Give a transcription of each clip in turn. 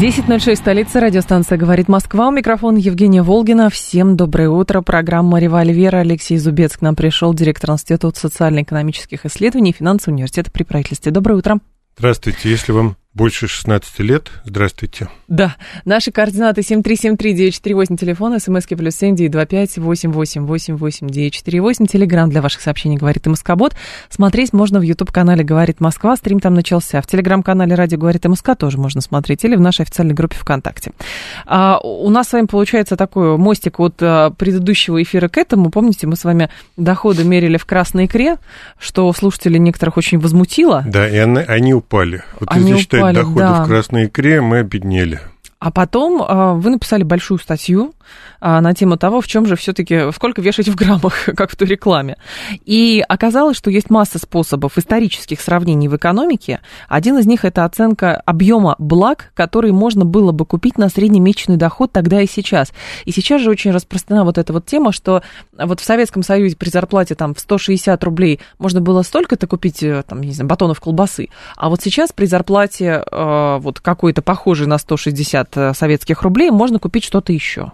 10.06, столица, радиостанция «Говорит Москва». У микрофона Евгения Волгина. Всем доброе утро. Программа «Револьвер». Алексей Зубец к нам пришел, директор Института социально-экономических исследований и финансового университета при правительстве. Доброе утро. Здравствуйте. Если вам больше 16 лет, здравствуйте. Да. Наши координаты 7373948, телефон, смски плюс 7925 8888948, телеграмм для ваших сообщений «Говорит и Москобот». Смотреть можно в YouTube-канале «Говорит Москва», стрим там начался. В телеграм-канале «Радио говорит и Москва» тоже можно смотреть, или в нашей официальной группе ВКонтакте. А, у нас с вами получается такой мостик от а, предыдущего эфира к этому. Помните, мы с вами доходы мерили в красной икре, что слушателей некоторых очень возмутило. Да, и они, они упали. Вот они если считать упали, доходы да. в красной икре, мы обеднели. А потом э, вы написали большую статью на тему того, в чем же все-таки, сколько вешать в граммах, как в той рекламе. И оказалось, что есть масса способов исторических сравнений в экономике. Один из них это оценка объема благ, которые можно было бы купить на среднемесячный доход тогда и сейчас. И сейчас же очень распространена вот эта вот тема, что вот в Советском Союзе при зарплате там в 160 рублей можно было столько-то купить, э, там, не знаю, батонов колбасы, а вот сейчас при зарплате э, вот какой-то похожей на 160 э, советских рублей можно купить что-то еще.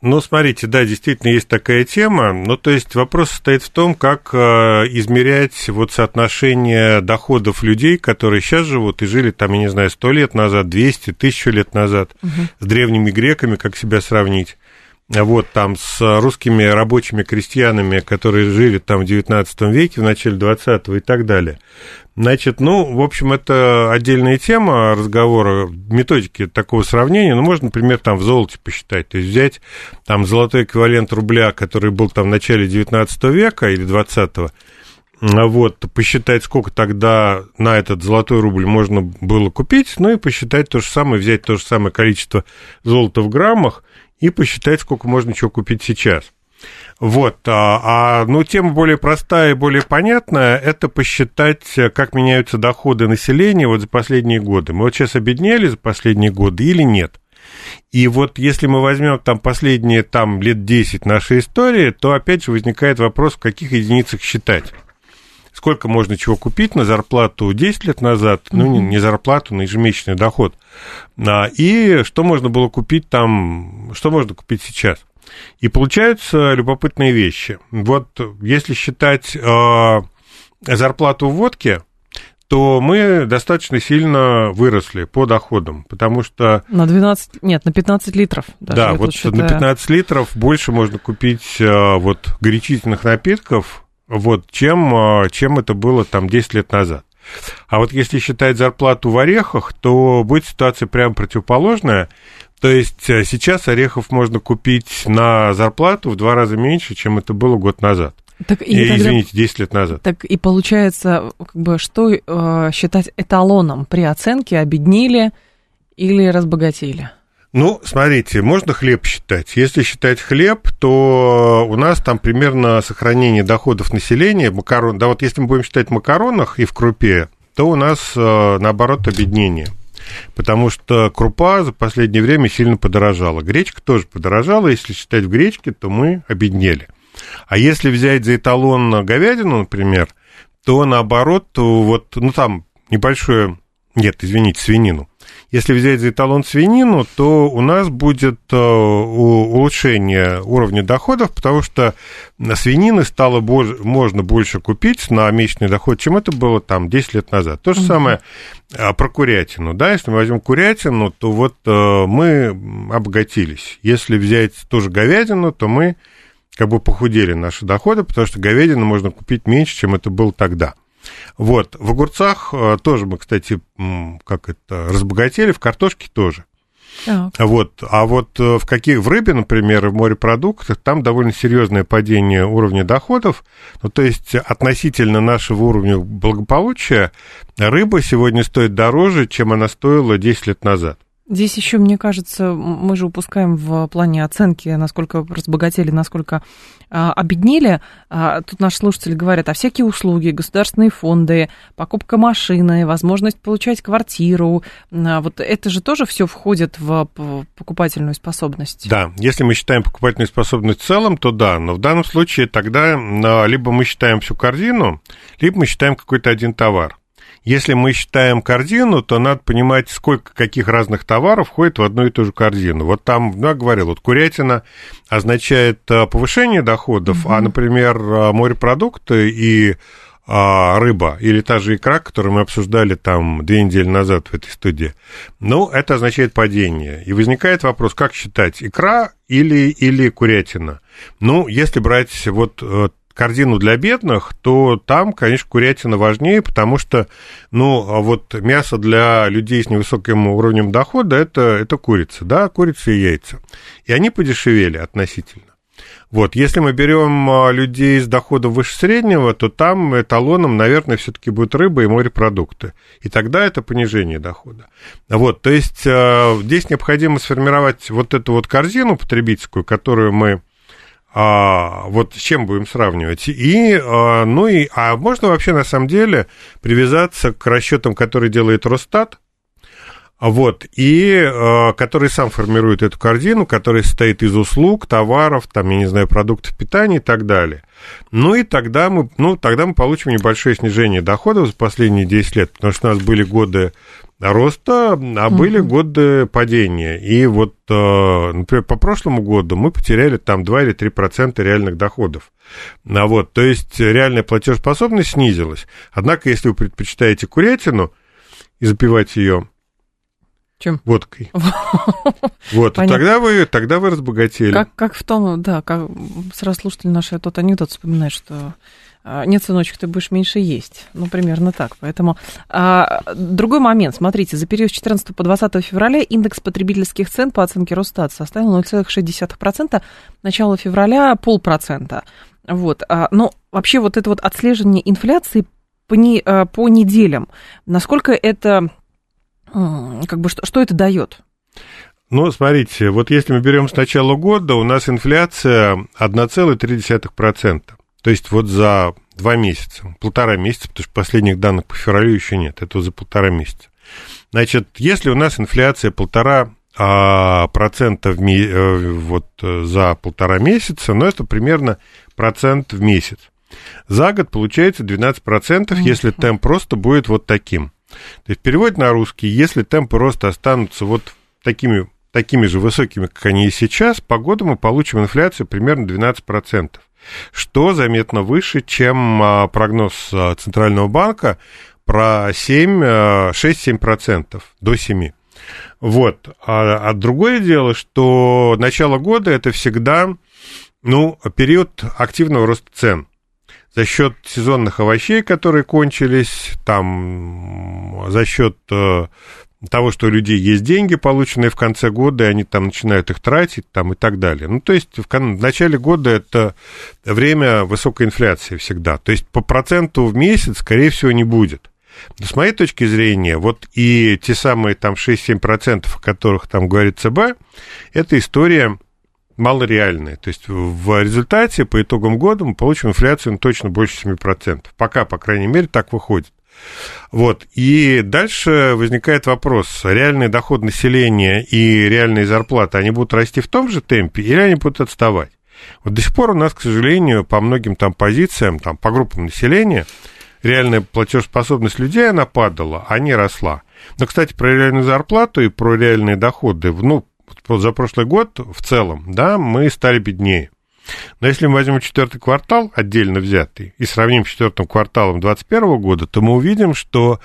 Ну, смотрите, да, действительно есть такая тема. Ну, то есть вопрос состоит в том, как э, измерять вот соотношение доходов людей, которые сейчас живут и жили там, я не знаю, сто лет назад, 200, тысячу лет назад, угу. с древними греками, как себя сравнить вот там с русскими рабочими крестьянами, которые жили там в 19 веке, в начале 20 и так далее. Значит, ну, в общем, это отдельная тема разговора, методики такого сравнения. Ну, можно, например, там в золоте посчитать. То есть взять там золотой эквивалент рубля, который был там в начале 19 века или 20 вот, посчитать, сколько тогда на этот золотой рубль можно было купить, ну и посчитать то же самое, взять то же самое количество золота в граммах и посчитать, сколько можно чего купить сейчас. Вот, а, а, ну, тема более простая и более понятная, это посчитать, как меняются доходы населения вот за последние годы. Мы вот сейчас обеднели за последние годы или нет? И вот если мы возьмем там последние там лет 10 нашей истории, то опять же возникает вопрос, в каких единицах считать сколько можно чего купить на зарплату 10 лет назад, ну, не, не зарплату, на ежемесячный доход, а, и что можно было купить там, что можно купить сейчас. И получаются любопытные вещи. Вот если считать э, зарплату в водке, то мы достаточно сильно выросли по доходам, потому что... На 12, нет, на 15 литров. Даже да, вот считаю. на 15 литров больше можно купить э, вот горячительных напитков, вот, чем, а, чем это было там 10 лет назад. А вот если считать зарплату в орехах, то будет ситуация прямо противоположная. То есть э, сейчас орехов можно купить на зарплату в два раза меньше, чем это было год назад. Так, и, и тогда, извините, 10 лет назад. Так и получается, как бы, что э, считать эталоном при оценке, обеднели или разбогатели? Ну, смотрите, можно хлеб считать. Если считать хлеб, то у нас там примерно сохранение доходов населения, макарон, да вот если мы будем считать в макаронах и в крупе, то у нас, э, наоборот, обеднение. Потому что крупа за последнее время сильно подорожала. Гречка тоже подорожала. Если считать в гречке, то мы обеднели. А если взять за эталон говядину, например, то наоборот, вот, ну там небольшое, нет, извините, свинину, если взять за эталон свинину, то у нас будет э, улучшение уровня доходов, потому что свинины стало можно больше купить на месячный доход, чем это было там 10 лет назад. То же самое э, про курятину. Да, если мы возьмем курятину, то вот э, мы обогатились. Если взять тоже говядину, то мы как бы похудели наши доходы, потому что говядину можно купить меньше, чем это было тогда. Вот. В огурцах э, тоже мы, кстати, как это, разбогатели, в картошке тоже. Так. Вот. А вот э, в каких в рыбе, например, в морепродуктах, там довольно серьезное падение уровня доходов. Ну, то есть относительно нашего уровня благополучия рыба сегодня стоит дороже, чем она стоила 10 лет назад. Здесь еще, мне кажется, мы же упускаем в плане оценки, насколько разбогатели, насколько обеднели. А, тут наши слушатели говорят, а всякие услуги, государственные фонды, покупка машины, возможность получать квартиру, а, вот это же тоже все входит в покупательную способность. Да, если мы считаем покупательную способность в целом, то да, но в данном случае тогда а, либо мы считаем всю корзину, либо мы считаем какой-то один товар. Если мы считаем корзину, то надо понимать, сколько каких разных товаров входит в одну и ту же корзину. Вот там, ну, я говорил, вот курятина означает э, повышение доходов, mm-hmm. а, например, э, морепродукты и а, рыба или та же икра, которую мы обсуждали там две недели назад в этой студии, ну, это означает падение. И возникает вопрос, как считать, икра или, или курятина? Ну, если брать вот э, корзину для бедных, то там, конечно, курятина важнее, потому что, ну, а вот мясо для людей с невысоким уровнем дохода это, это курица, да, курица и яйца. И они подешевели относительно. Вот, если мы берем а, людей с доходом выше среднего, то там эталоном, наверное, все-таки будет рыба и морепродукты. И тогда это понижение дохода. Вот, то есть а, здесь необходимо сформировать вот эту вот корзину потребительскую, которую мы а, вот с чем будем сравнивать? И, а, ну и, а можно вообще на самом деле привязаться к расчетам, которые делает Росстат, вот, и э, который сам формирует эту корзину, которая состоит из услуг, товаров, там, я не знаю, продуктов питания и так далее. Ну и тогда мы, ну, тогда мы получим небольшое снижение доходов за последние 10 лет, потому что у нас были годы роста, а были угу. годы падения. И вот, э, например, по прошлому году мы потеряли там 2 или 3 процента реальных доходов. А вот, то есть реальная платежеспособность снизилась. Однако, если вы предпочитаете курятину и запивать ее чем? Водкой. Вот, тогда вы, тогда вы разбогатели. Как, как в том, да, как сразу слушатели наши тот анекдот вспоминают, что а, нет, сыночек, ты будешь меньше есть. Ну, примерно так. Поэтому а, другой момент. Смотрите, за период с 14 по 20 февраля индекс потребительских цен по оценке Росстат составил 0,6%. Начало февраля полпроцента. Вот. А, но вообще вот это вот отслеживание инфляции по, не, а, по неделям, насколько это, как бы, что, что это дает? Ну, смотрите, вот если мы берем с начала года, у нас инфляция 1,3%. То есть вот за два месяца, полтора месяца, потому что последних данных по февралю еще нет, это за полтора месяца. Значит, если у нас инфляция полтора а, процента в, э, вот, э, за полтора месяца, ну, это примерно процент в месяц. За год получается 12%, процентов, если темп просто будет вот таким. То есть переводит на русский, если темпы роста останутся вот такими, такими же высокими, как они и сейчас, по году мы получим инфляцию примерно 12% что заметно выше, чем а, прогноз а, Центрального банка про 7, 6-7%, а, до 7%. Вот. А, а другое дело, что начало года это всегда ну, период активного роста цен. За счет сезонных овощей, которые кончились, там, за счет того, что у людей есть деньги, полученные в конце года, и они там начинают их тратить там, и так далее. Ну, то есть в, в начале года это время высокой инфляции всегда. То есть по проценту в месяц, скорее всего, не будет. Но с моей точки зрения, вот и те самые там 6-7%, о которых там говорит ЦБ, это история малореальная. То есть в результате по итогам года мы получим инфляцию ну, точно больше 7%. Пока, по крайней мере, так выходит. Вот. И дальше возникает вопрос, реальный доход населения и реальные зарплаты, они будут расти в том же темпе или они будут отставать? Вот до сих пор у нас, к сожалению, по многим там позициям, там, по группам населения, реальная платежеспособность людей, она падала, а не росла. Но, кстати, про реальную зарплату и про реальные доходы, ну, за прошлый год в целом, да, мы стали беднее. Но если мы возьмем четвертый квартал, отдельно взятый, и сравним с четвертым кварталом 2021 года, то мы увидим, что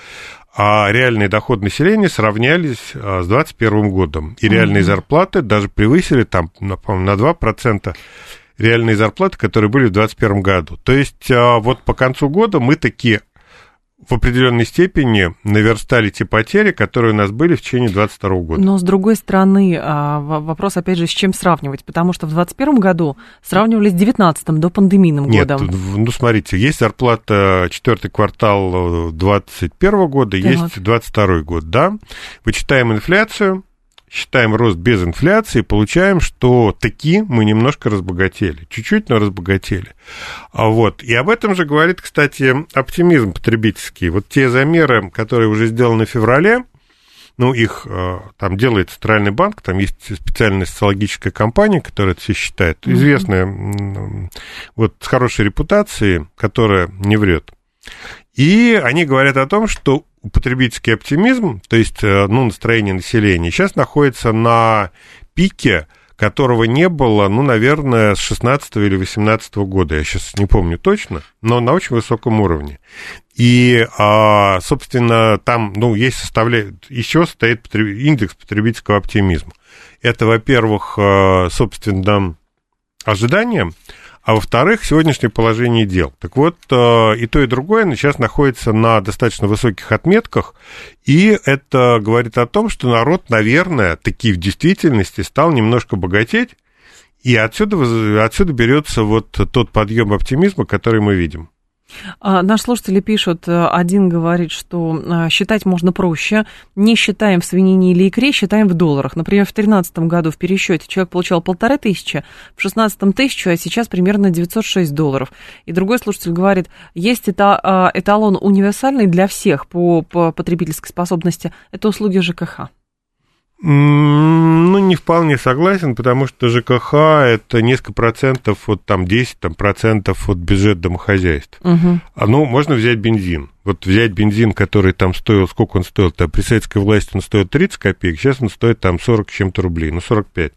а реальные доходы населения сравнялись а, с 2021 годом. И реальные mm-hmm. зарплаты даже превысили там, на, на 2% реальные зарплаты, которые были в 2021 году. То есть а, вот по концу года мы такие в определенной степени наверстали те потери, которые у нас были в течение 2022 года. Но, с другой стороны, а, вопрос, опять же, с чем сравнивать? Потому что в 2021 году сравнивали с 2019 до пандемийным Нет, годом. ну, смотрите, есть зарплата четвертый квартал 2021 года, так. есть 2022 год, да? Вычитаем инфляцию, считаем рост без инфляции, получаем, что таки мы немножко разбогатели. Чуть-чуть, но разбогатели. А вот. И об этом же говорит, кстати, оптимизм потребительский. Вот те замеры, которые уже сделаны в феврале, ну, их э, там делает Центральный банк, там есть специальная социологическая компания, которая это все считает, известная, вот с хорошей репутацией, которая не врет. И они говорят о том, что потребительский оптимизм, то есть э, ну, настроение населения, сейчас находится на пике, которого не было, ну, наверное, с 16 или 18 года, я сейчас не помню точно, но на очень высоком уровне. И, а, собственно, там, ну, есть составляет, чего состоит индекс потребительского оптимизма. Это, во-первых, э, собственно, ожидания, а во-вторых, сегодняшнее положение дел. Так вот, э, и то, и другое сейчас находится на достаточно высоких отметках, и это говорит о том, что народ, наверное, таки в действительности стал немножко богатеть, и отсюда, отсюда берется вот тот подъем оптимизма, который мы видим. А, наши слушатели пишут, э, один говорит, что э, считать можно проще. Не считаем в свинине или икре, считаем в долларах. Например, в 2013 году в пересчете человек получал полторы тысячи, в 2016 тысячу, а сейчас примерно 906 долларов. И другой слушатель говорит, есть это, а, эталон универсальный для всех по потребительской способности, это услуги ЖКХ. Ну, не вполне согласен, потому что ЖКХ это несколько процентов, вот там 10 там, процентов от бюджета домохозяйств. Угу. А, ну, можно взять бензин. Вот взять бензин, который там стоил, сколько он стоил, там, при советской власти он стоит 30 копеек, сейчас он стоит там 40 с чем-то рублей, ну, 45.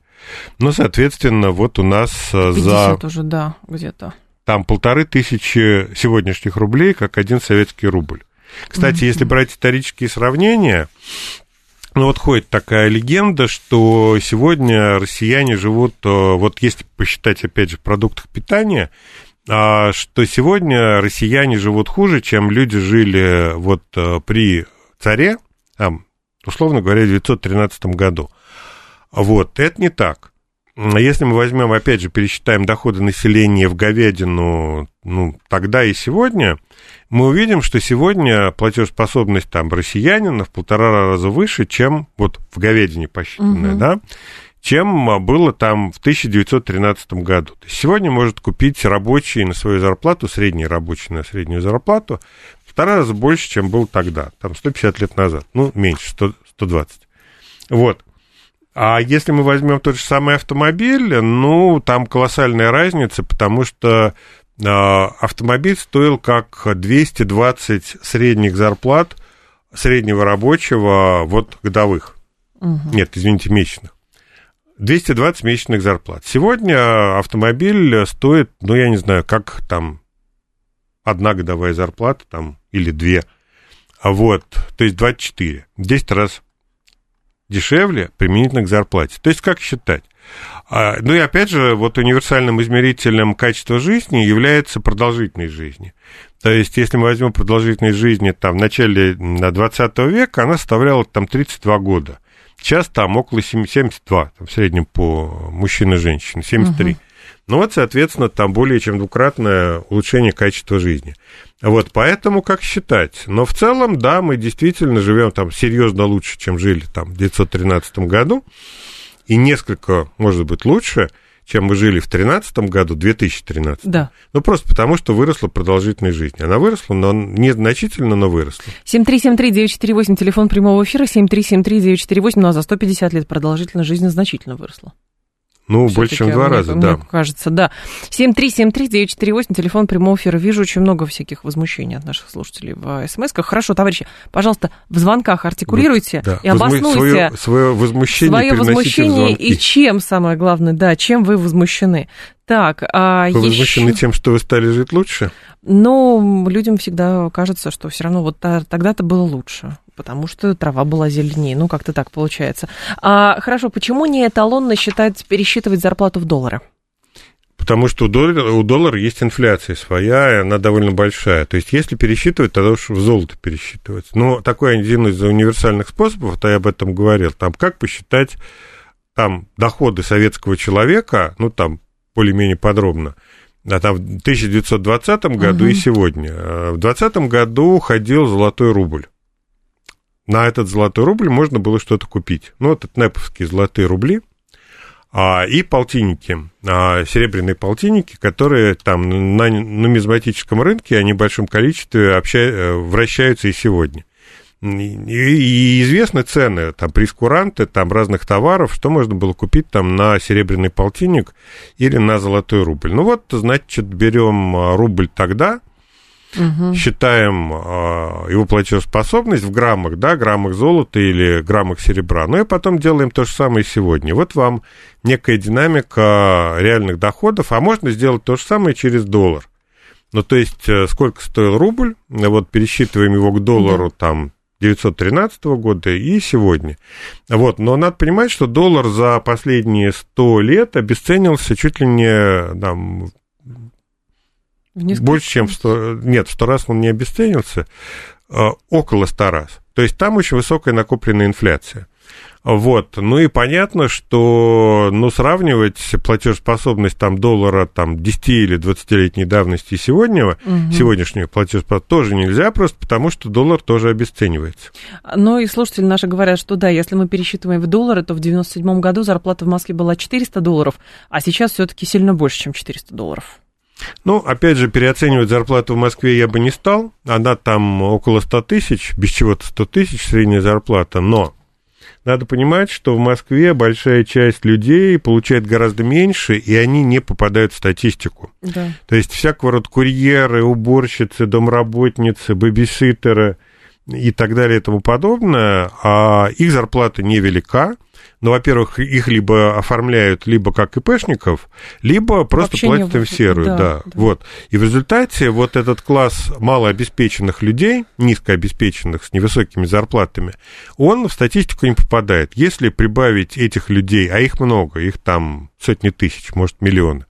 Ну, соответственно, вот у нас 50 за... уже, да, где-то. Там полторы тысячи сегодняшних рублей, как один советский рубль. Кстати, mm если брать исторические сравнения, ну вот ходит такая легенда, что сегодня россияне живут, э, вот если посчитать, опять же, в продуктах питания, а, что сегодня россияне живут хуже, чем люди жили вот э, при царе, условно говоря, в 1913 году. Вот, это не так. Если мы возьмем, опять же, пересчитаем доходы населения в говядину, ну, тогда и сегодня, мы увидим, что сегодня платежеспособность там россиянина в полтора раза выше, чем вот в говядине посчитанная, угу. да, чем было там в 1913 году. То есть сегодня может купить рабочий на свою зарплату, средний рабочий на среднюю зарплату, в полтора раза больше, чем был тогда, там 150 лет назад, ну, меньше, 100, 120. Вот. А если мы возьмем тот же самый автомобиль, ну, там колоссальная разница, потому что а, автомобиль стоил как 220 средних зарплат среднего рабочего, вот годовых. Угу. Нет, извините, месячных. 220 месячных зарплат. Сегодня автомобиль стоит, ну, я не знаю, как там одна годовая зарплата там или две. А вот, то есть 24. 10 раз дешевле применительно к зарплате. То есть как считать? А, ну и опять же, вот универсальным измерителем качества жизни является продолжительность жизни. То есть, если мы возьмем продолжительность жизни там, в начале 20 века, она составляла там 32 года. Сейчас там около 72, там, в среднем по мужчин и женщин, 73. Угу. Ну вот, соответственно, там более чем двукратное улучшение качества жизни. Вот, поэтому как считать? Но в целом, да, мы действительно живем там серьезно лучше, чем жили там в 1913 году и несколько, может быть, лучше, чем мы жили в 2013 году, 2013. Да. Ну, просто потому, что выросла продолжительность жизни. Она выросла, но незначительно, но выросла. 7373948, телефон прямого эфира, 7373948, ну, а за 150 лет продолжительность жизни значительно выросла. Ну, больше, чем два раза, мне да. кажется, да. 7373948, телефон прямого эфира. Вижу очень много всяких возмущений от наших слушателей в смс-ках. Хорошо, товарищи, пожалуйста, в звонках артикулируйте да. и обоснуйте свое, свое возмущение, свое возмущение и чем, самое главное, да, чем вы возмущены. Так, а Вы еще... возмущены тем, что вы стали жить лучше? Ну, людям всегда кажется, что все равно вот тогда-то было лучше потому что трава была зеленее. Ну, как-то так получается. А, хорошо, почему не эталонно считать, пересчитывать зарплату в доллары? Потому что у доллара, у доллара есть инфляция своя, и она довольно большая. То есть, если пересчитывать, тогда уж в золото пересчитывать. Но такой один из универсальных способов, то я об этом говорил, там как посчитать там доходы советского человека, ну, там более-менее подробно, а там в 1920 году угу. и сегодня. В 2020 году ходил золотой рубль. на этот золотой рубль можно было что-то купить. Ну, вот это неповские золотые рубли а, и полтинники, а, серебряные полтинники, которые там на нумизматическом рынке, они в большом количестве обща... Э, вращаются и сегодня. И известны цены, там, прескуранты, там, разных товаров, что можно было купить там на серебряный полтинник или на золотой рубль. Ну вот, значит, берем а, рубль тогда, угу. считаем э, его платежеспособность в граммах, да, граммах золота или граммах серебра. Ну и потом делаем то же самое сегодня. Вот вам некая динамика реальных доходов, а можно сделать то же самое через доллар. Ну, то есть, э, сколько стоил рубль, вот пересчитываем его к доллару, да. там, 1913 года и сегодня. Вот, но надо понимать, что доллар за последние 100 лет обесценился чуть ли не там, больше, чем в 100... Нет, в 100 раз он не обесценился, а, около 100 раз. То есть там очень высокая накопленная инфляция. Вот, ну и понятно, что, ну, сравнивать платежеспособность там доллара там 10 или 20-летней давности и сегодняшнего, угу. сегодняшнюю платежеспособность тоже нельзя, просто потому что доллар тоже обесценивается. Ну и слушатели наши говорят, что да, если мы пересчитываем в доллары, то в 97 году зарплата в Москве была 400 долларов, а сейчас все-таки сильно больше, чем 400 долларов. Ну, опять же, переоценивать зарплату в Москве я бы не стал. Она там около 100 тысяч, без чего-то 100 тысяч средняя зарплата, но надо понимать, что в Москве большая часть людей получает гораздо меньше, и они не попадают в статистику. Да. То есть всякого рода курьеры, уборщицы, домработницы, бэбиситеры и так далее и тому подобное, а их зарплата невелика, но, во-первых, их либо оформляют либо как ИПшников, либо просто Вообще платят им в серую. Да, да. Да. Вот. И в результате вот этот класс малообеспеченных людей, низкообеспеченных, с невысокими зарплатами, он в статистику не попадает. Если прибавить этих людей, а их много, их там сотни тысяч, может, миллионы,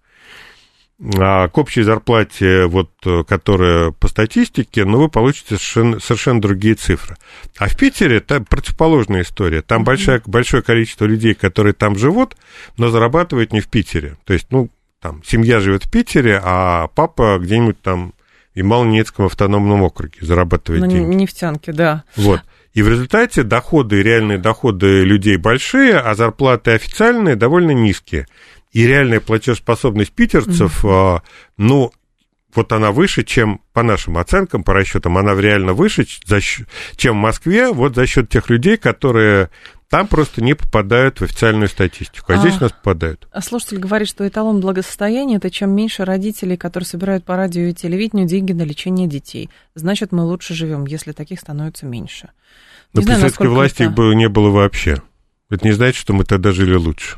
а к общей зарплате, вот, которая по статистике, ну, вы получите совершенно, совершенно другие цифры. А в Питере это противоположная история. Там mm-hmm. большое, большое количество людей, которые там живут, но зарабатывают не в Питере. То есть, ну, там, семья живет в Питере, а папа где-нибудь там в Ямало-Ненецком автономном округе зарабатывает На деньги. нефтянке, да. Вот. И в результате доходы, реальные доходы людей большие, а зарплаты официальные довольно низкие и реальная платежеспособность питерцев, mm-hmm. ну, вот она выше, чем по нашим оценкам, по расчетам, она реально выше, за счет, чем в Москве, вот за счет тех людей, которые там просто не попадают в официальную статистику, а, а здесь у нас попадают. А слушатель говорит, что эталон благосостояния – это чем меньше родителей, которые собирают по радио и телевидению деньги на лечение детей. Значит, мы лучше живем, если таких становится меньше. Не Но знаю, при советской власти это... их было, не было вообще. Это не значит, что мы тогда жили лучше.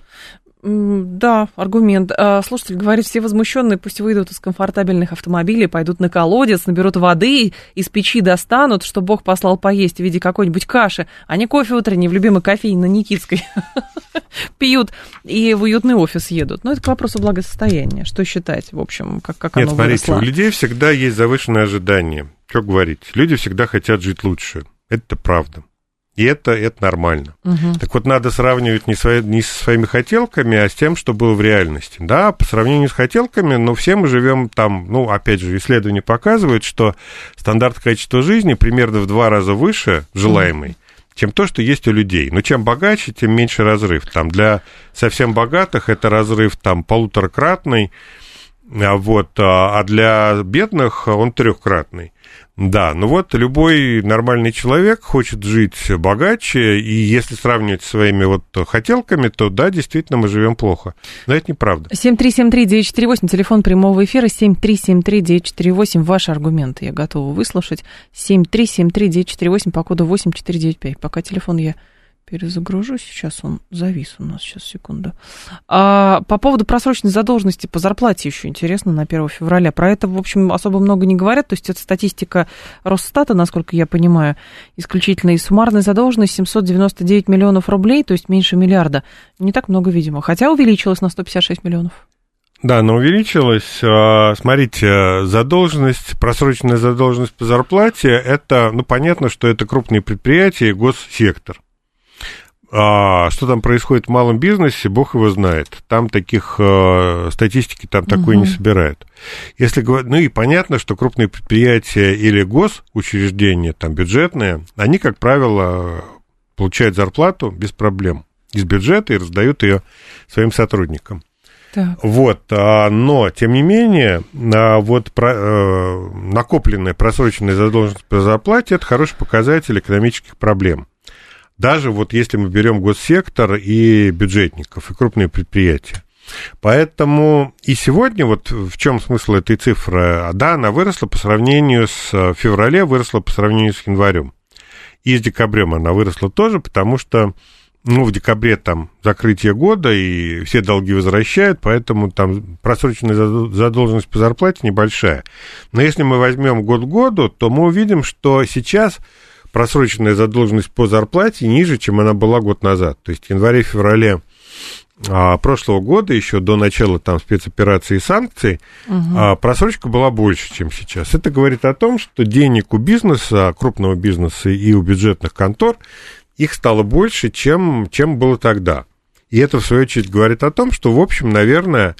Да, аргумент. А, слушатель говорит, все возмущенные пусть выйдут из комфортабельных автомобилей, пойдут на колодец, наберут воды, из печи достанут, что Бог послал поесть в виде какой-нибудь каши, а не кофе утренний в любимой кофейне на Никитской пьют и в уютный офис едут. Но ну, это к вопросу благосостояния. Что считать, в общем, как, как Нет, оно смотрите, выросло? у людей всегда есть завышенные ожидания. Что говорить? Люди всегда хотят жить лучше. Это правда. И это, это нормально. Угу. Так вот, надо сравнивать не, свои, не со своими хотелками, а с тем, что было в реальности. Да, по сравнению с хотелками, но все мы живем там, ну, опять же, исследования показывают, что стандарт качества жизни примерно в два раза выше желаемый. Угу чем то, что есть у людей. Но чем богаче, тем меньше разрыв. Там для совсем богатых это разрыв там полуторакратный, а вот, а, а для бедных он трехкратный. Да, ну вот любой нормальный человек хочет жить богаче, и если сравнивать своими вот хотелками, то да, действительно, мы живем плохо. Но это неправда. 7373948, телефон прямого эфира, 7373948, ваши аргументы я готова выслушать. 7373948 по коду 8495. Пока телефон я перезагружу. Сейчас он завис у нас. Сейчас, секунду. А, по поводу просроченной задолженности по зарплате еще интересно на 1 февраля. Про это, в общем, особо много не говорят. То есть это статистика Росстата, насколько я понимаю, исключительно. И суммарная задолженность 799 миллионов рублей, то есть меньше миллиарда. Не так много, видимо. Хотя увеличилась на 156 миллионов. Да, но увеличилась. А, смотрите, задолженность, просроченная задолженность по зарплате, это, ну, понятно, что это крупные предприятия и госсектор. А что там происходит в малом бизнесе, бог его знает. Там таких э, статистики там угу. такой не собирают. Если ну и понятно, что крупные предприятия или госучреждения, там бюджетные, они, как правило, получают зарплату без проблем из бюджета и раздают ее своим сотрудникам. Так. Вот, а, но, тем не менее, а, вот э, накопленная просроченная задолженность по зарплате – это хороший показатель экономических проблем. Даже вот если мы берем госсектор и бюджетников, и крупные предприятия. Поэтому и сегодня, вот в чем смысл этой цифры, да, она выросла по сравнению с э, феврале, выросла по сравнению с январем. И с декабрем она выросла тоже, потому что ну, в декабре там закрытие года, и все долги возвращают, поэтому там просроченная задолженность по зарплате небольшая. Но если мы возьмем год к году, то мы увидим, что сейчас просроченная задолженность по зарплате ниже, чем она была год назад. То есть в январе-феврале а, прошлого года, еще до начала там спецоперации и санкций, угу. а, просрочка была больше, чем сейчас. Это говорит о том, что денег у бизнеса, крупного бизнеса и у бюджетных контор их стало больше, чем, чем было тогда. И это, в свою очередь, говорит о том, что, в общем, наверное,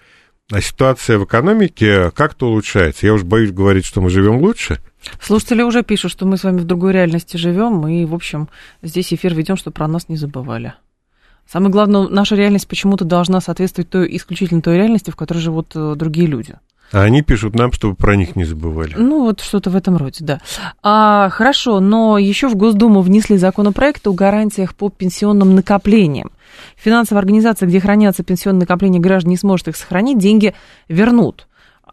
ситуация в экономике как-то улучшается. Я уж боюсь говорить, что мы живем лучше. Слушатели уже пишут, что мы с вами в другой реальности живем, и, в общем, здесь эфир ведем, чтобы про нас не забывали. Самое главное, наша реальность почему-то должна соответствовать той, исключительно той реальности, в которой живут э, другие люди. А они пишут нам, чтобы про них не забывали. Ну, вот что-то в этом роде, да. А, хорошо, но еще в Госдуму внесли законопроект о гарантиях по пенсионным накоплениям. Финансовая организация, где хранятся пенсионные накопления граждан, не сможет их сохранить, деньги вернут.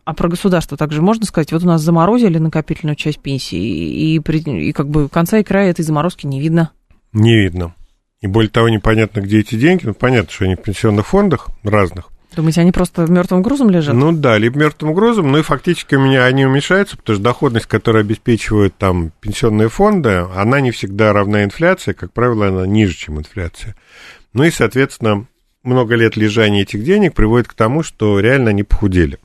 А про государство также можно сказать, вот у нас заморозили накопительную часть пенсии, и, и, и как бы конца и края этой заморозки не видно. Не видно. И более того, непонятно, где эти деньги. Ну, понятно, что они в пенсионных фондах разных. Думаете, они просто мертвым грузом лежат? Ну да, либо мертвым грузом, ну и фактически у меня они уменьшаются, потому что доходность, которую обеспечивают там пенсионные фонды, она не всегда равна инфляции, как правило, она ниже, чем инфляция. Ну и, соответственно, много лет лежания этих денег приводит к тому, что реально они похудели.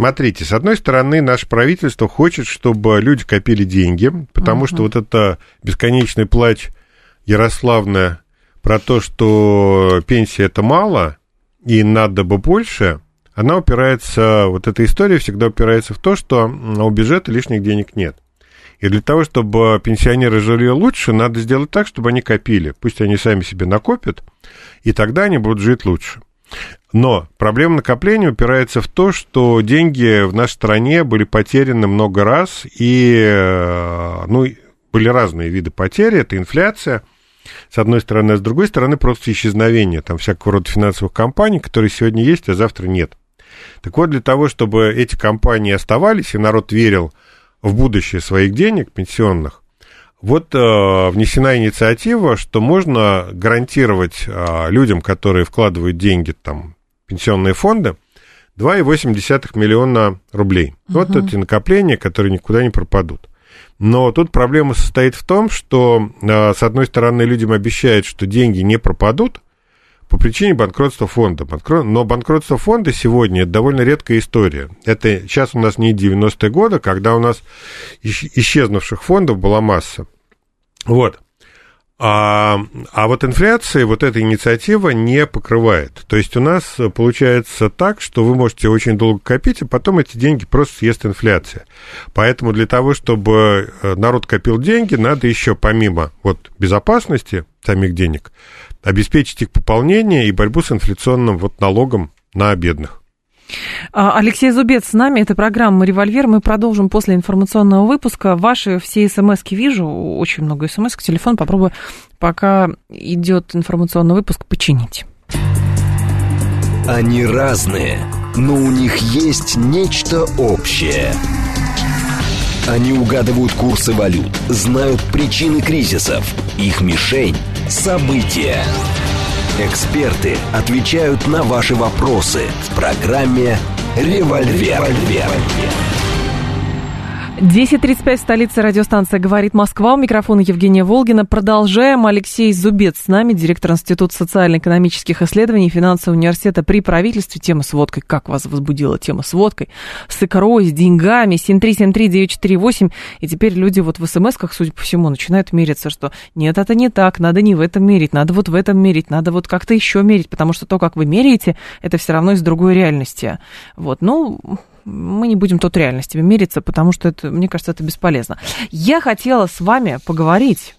Смотрите, с одной стороны, наше правительство хочет, чтобы люди копили деньги, потому uh-huh. что вот это бесконечный плач Ярославна про то, что пенсия это мало, и надо бы больше, она упирается, вот эта история всегда упирается в то, что у бюджета лишних денег нет. И для того, чтобы пенсионеры жили лучше, надо сделать так, чтобы они копили. Пусть они сами себе накопят, и тогда они будут жить лучше. Но проблема накопления упирается в то, что деньги в нашей стране были потеряны много раз, и э, ну, были разные виды потери. Это инфляция – с одной стороны, а с другой стороны просто исчезновение там всякого рода финансовых компаний, которые сегодня есть, а завтра нет. Так вот, для того, чтобы эти компании оставались, и народ верил в будущее своих денег пенсионных, вот э, внесена инициатива, что можно гарантировать э, людям, которые вкладывают деньги там, в пенсионные фонды, 2,8 миллиона рублей. Угу. Вот эти накопления, которые никуда не пропадут. Но тут проблема состоит в том, что, а, с одной стороны, людям обещают, что деньги не пропадут по причине банкротства фонда. Но банкротство фонда сегодня – это довольно редкая история. Это сейчас у нас не 90-е годы, когда у нас исчезнувших фондов была масса. Вот. А, а вот инфляция вот эта инициатива не покрывает. То есть у нас получается так, что вы можете очень долго копить, а потом эти деньги просто съест инфляция. Поэтому для того, чтобы э, народ копил деньги, надо еще помимо вот безопасности самих денег обеспечить их пополнение и борьбу с инфляционным вот налогом на бедных. А, Алексей Зубец с нами, это программа «Револьвер». Мы продолжим после информационного выпуска. Ваши все смс вижу, очень много смс -ок. Телефон попробую, пока идет информационный выпуск, починить. Они разные, но у них есть нечто общее. Они угадывают курсы валют, знают причины кризисов. Их мишень – события. Эксперты отвечают на ваши вопросы в программе «Револьвер». 10.35, столица радиостанция «Говорит Москва». У микрофона Евгения Волгина. Продолжаем. Алексей Зубец с нами, директор Института социально-экономических исследований и финансового университета при правительстве. Тема с водкой. Как вас возбудила тема с водкой? С икрой, с деньгами. 7373948. И теперь люди вот в смс-ках, судя по всему, начинают мериться, что нет, это не так, надо не в этом мерить, надо вот в этом мерить, надо вот как-то еще мерить, потому что то, как вы меряете, это все равно из другой реальности. Вот, ну, мы не будем тут реальностями мериться, потому что это, мне кажется, это бесполезно. Я хотела с вами поговорить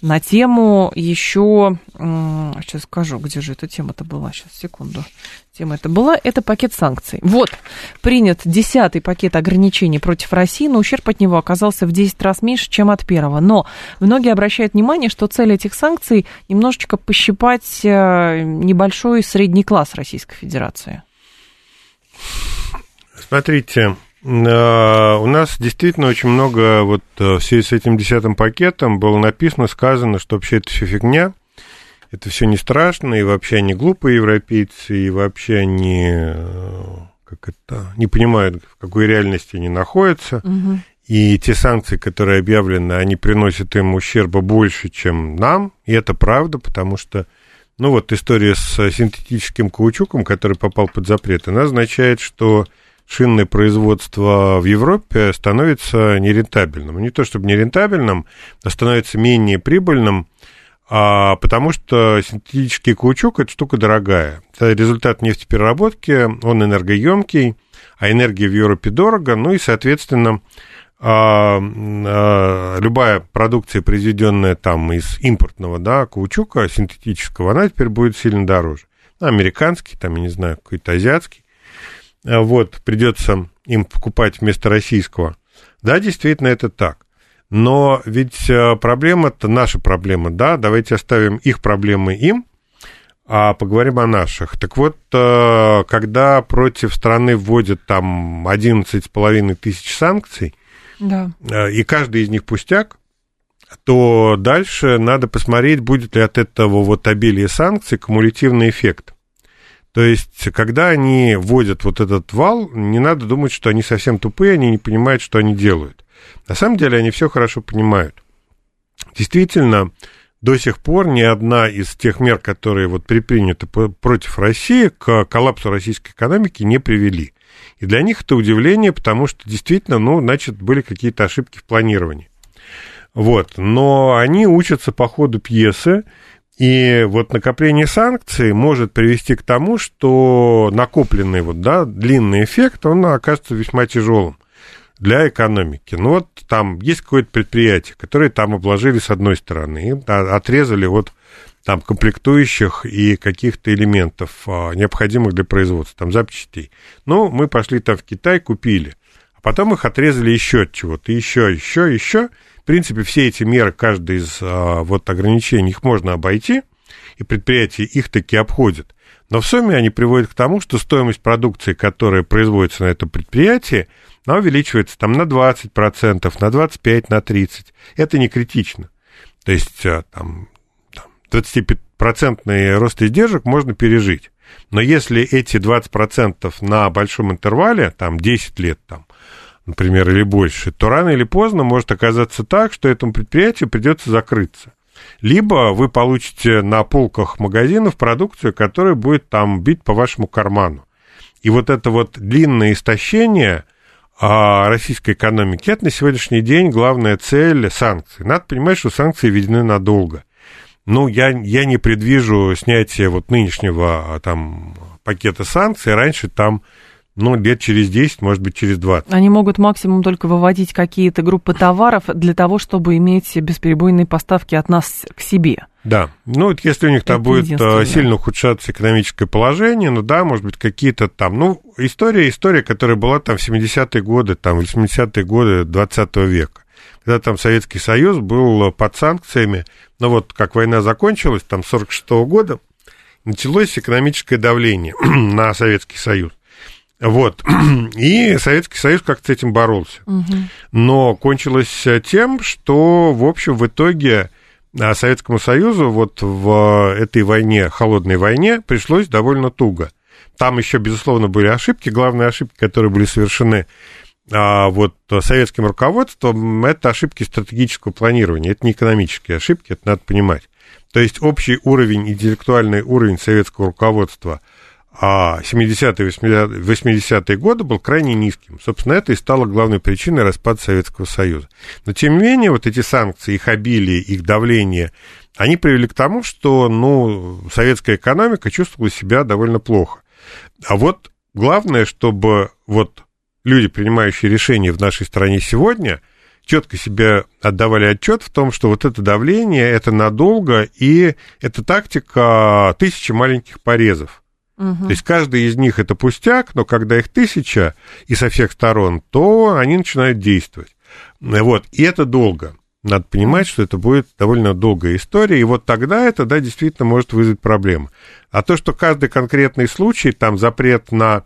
на тему еще, сейчас скажу, где же эта тема-то была, сейчас, секунду. Тема это была, это пакет санкций. Вот, принят десятый пакет ограничений против России, но ущерб от него оказался в 10 раз меньше, чем от первого. Но многие обращают внимание, что цель этих санкций немножечко пощипать э, небольшой средний класс Российской Федерации. Смотрите, э, у нас действительно очень много вот э, в связи с этим десятым пакетом было написано, сказано, что вообще это все фигня, это все не страшно, и вообще они глупые европейцы, и вообще они э, как это, не понимают, в какой реальности они находятся. Угу. И те санкции, которые объявлены, они приносят им ущерба больше, чем нам. И это правда, потому что, ну вот история с синтетическим каучуком, который попал под запрет, она означает, что шинное производство в Европе становится нерентабельным. Не то чтобы нерентабельным, а становится менее прибыльным, а потому что синтетический каучук – это штука дорогая. Это результат нефтепереработки, он энергоемкий, а энергия в Европе дорого, ну и, соответственно, а, а, любая продукция, произведенная там из импортного да, каучука синтетического, она теперь будет сильно дороже. Американский, там, я не знаю, какой-то азиатский. Э, вот, придется им покупать вместо российского. Да, действительно, это так. Но ведь э, проблема-то наша проблема, да, давайте оставим их проблемы им, а поговорим о наших. Так вот, э, когда против страны вводят там 11,5 тысяч санкций, да. и каждый из них пустяк, то дальше надо посмотреть, будет ли от этого вот обилия санкций кумулятивный эффект. То есть, когда они вводят вот этот вал, не надо думать, что они совсем тупые, они не понимают, что они делают. На самом деле они все хорошо понимают. Действительно, до сих пор ни одна из тех мер, которые вот предприняты против России, к коллапсу российской экономики не привели. И для них это удивление, потому что действительно, ну, значит, были какие-то ошибки в планировании. Вот. Но они учатся по ходу пьесы, и вот накопление санкций может привести к тому, что накопленный вот, да, длинный эффект, он окажется весьма тяжелым для экономики. Ну вот там есть какое-то предприятие, которое там обложили с одной стороны, отрезали вот там комплектующих и каких-то элементов, а, необходимых для производства, там запчастей. Ну, мы пошли там в Китай, купили, а потом их отрезали еще от чего-то, еще, еще, еще, в принципе, все эти меры, каждый из а, вот ограничений, их можно обойти, и предприятия их таки обходят. Но в сумме они приводят к тому, что стоимость продукции, которая производится на этом предприятии, она увеличивается там на 20%, на 25%, на 30%. Это не критично. То есть а, там, там 25% рост издержек можно пережить. Но если эти 20% на большом интервале, там 10 лет, там, например, или больше, то рано или поздно может оказаться так, что этому предприятию придется закрыться. Либо вы получите на полках магазинов продукцию, которая будет там бить по вашему карману. И вот это вот длинное истощение а, российской экономики, это на сегодняшний день главная цель санкций. Надо понимать, что санкции введены надолго. Ну, я, я не предвижу снятия вот нынешнего а, там пакета санкций. Раньше там ну, лет через 10, может быть, через 20. Они могут максимум только выводить какие-то группы товаров для того, чтобы иметь бесперебойные поставки от нас к себе. Да, ну вот если у них там будет э, сильно ухудшаться экономическое положение, ну да, может быть, какие-то там, ну, история, история, которая была там в 70-е годы, там, 80-е годы 20 века, когда там Советский Союз был под санкциями, ну вот как война закончилась, там, 46 -го года, началось экономическое давление на Советский Союз. Вот. И Советский Союз как-то с этим боролся. Угу. Но кончилось тем, что, в общем, в итоге а, Советскому Союзу вот в этой войне, холодной войне, пришлось довольно туго. Там еще, безусловно, были ошибки. Главные ошибки, которые были совершены, а вот советским руководством, это ошибки стратегического планирования, это не экономические ошибки, это надо понимать. То есть общий уровень, интеллектуальный уровень советского руководства а 70-е, 80-е годы был крайне низким. Собственно, это и стало главной причиной распада Советского Союза. Но, тем не менее, вот эти санкции, их обилие, их давление, они привели к тому, что, ну, советская экономика чувствовала себя довольно плохо. А вот главное, чтобы вот люди, принимающие решения в нашей стране сегодня, четко себе отдавали отчет в том, что вот это давление, это надолго, и это тактика тысячи маленьких порезов. Угу. То есть каждый из них это пустяк, но когда их тысяча и со всех сторон, то они начинают действовать. Вот, и это долго. Надо понимать, что это будет довольно долгая история, и вот тогда это, да, действительно может вызвать проблемы. А то, что каждый конкретный случай, там запрет на